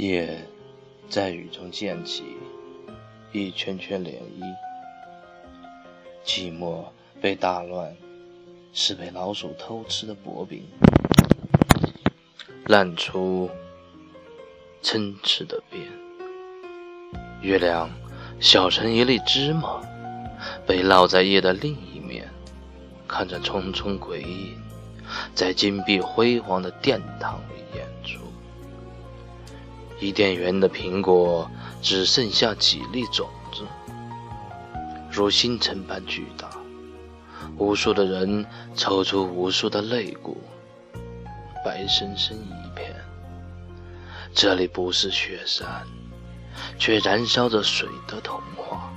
夜在雨中溅起一圈圈涟漪，寂寞被打乱，是被老鼠偷吃的薄饼，烂出参差的边。月亮小成一粒芝麻，被烙在夜的另一面，看着重重鬼影，在金碧辉煌的殿堂里。伊甸园的苹果只剩下几粒种子，如星辰般巨大。无数的人抽出无数的肋骨，白生生一片。这里不是雪山，却燃烧着水的童话。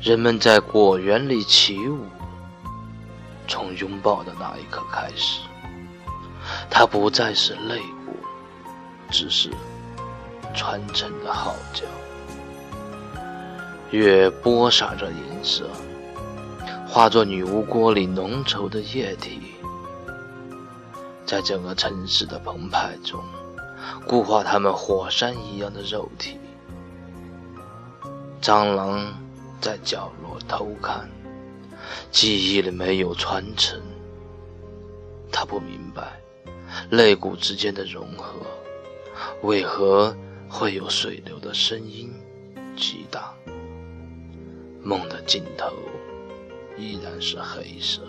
人们在果园里起舞，从拥抱的那一刻开始，它不再是肋骨，只是。传承的号角，月播撒着银色，化作女巫锅里浓稠的液体，在整个城市的澎湃中，固化他们火山一样的肉体。蟑螂在角落偷看，记忆里没有传承。他不明白，肋骨之间的融合，为何？会有水流的声音，激荡。梦的尽头依然是黑色。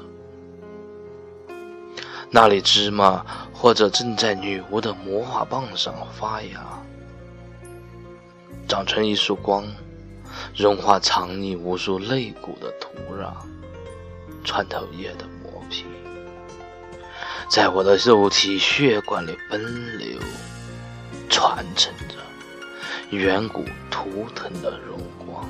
那里芝麻或者正在女巫的魔法棒上发芽，长成一束光，融化藏匿无数肋骨的土壤，穿透夜的磨皮，在我的肉体血管里奔流，传承着。远古图腾的荣光。